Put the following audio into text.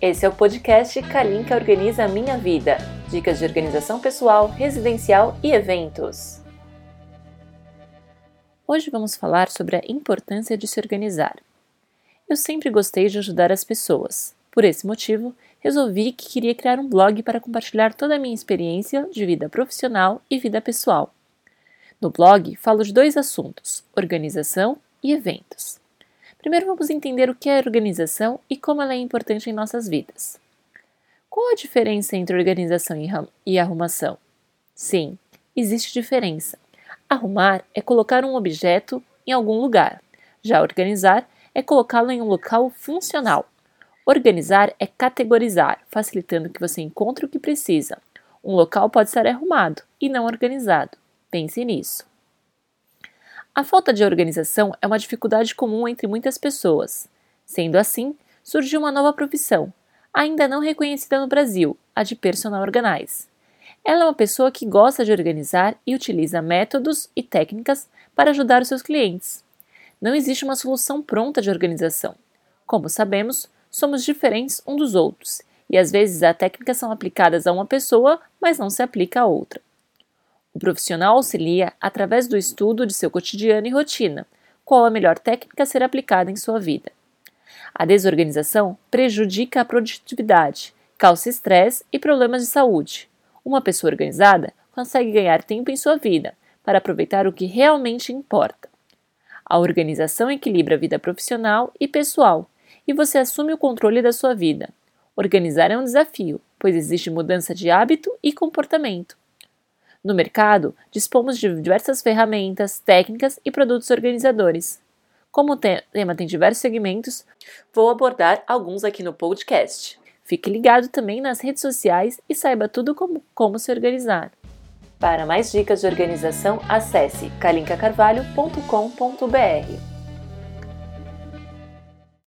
Esse é o podcast Kalinka Organiza Minha Vida. Dicas de organização pessoal, residencial e eventos. Hoje vamos falar sobre a importância de se organizar. Eu sempre gostei de ajudar as pessoas. Por esse motivo, resolvi que queria criar um blog para compartilhar toda a minha experiência de vida profissional e vida pessoal. No blog, falo de dois assuntos: organização e eventos. Primeiro vamos entender o que é organização e como ela é importante em nossas vidas. Qual a diferença entre organização e arrumação? Sim, existe diferença. Arrumar é colocar um objeto em algum lugar. Já organizar é colocá-lo em um local funcional. Organizar é categorizar, facilitando que você encontre o que precisa. Um local pode ser arrumado e não organizado. Pense nisso. A falta de organização é uma dificuldade comum entre muitas pessoas. Sendo assim, surgiu uma nova profissão, ainda não reconhecida no Brasil, a de personal organizer. Ela é uma pessoa que gosta de organizar e utiliza métodos e técnicas para ajudar os seus clientes. Não existe uma solução pronta de organização. Como sabemos, somos diferentes um dos outros, e às vezes as técnicas são aplicadas a uma pessoa, mas não se aplica a outra. O profissional auxilia através do estudo de seu cotidiano e rotina, qual a melhor técnica a ser aplicada em sua vida. A desorganização prejudica a produtividade, causa estresse e problemas de saúde. Uma pessoa organizada consegue ganhar tempo em sua vida para aproveitar o que realmente importa. A organização equilibra a vida profissional e pessoal e você assume o controle da sua vida. Organizar é um desafio, pois existe mudança de hábito e comportamento. No mercado, dispomos de diversas ferramentas, técnicas e produtos organizadores. Como o tema tem diversos segmentos, vou abordar alguns aqui no podcast. Fique ligado também nas redes sociais e saiba tudo como, como se organizar. Para mais dicas de organização, acesse calincacarvalho.com.br.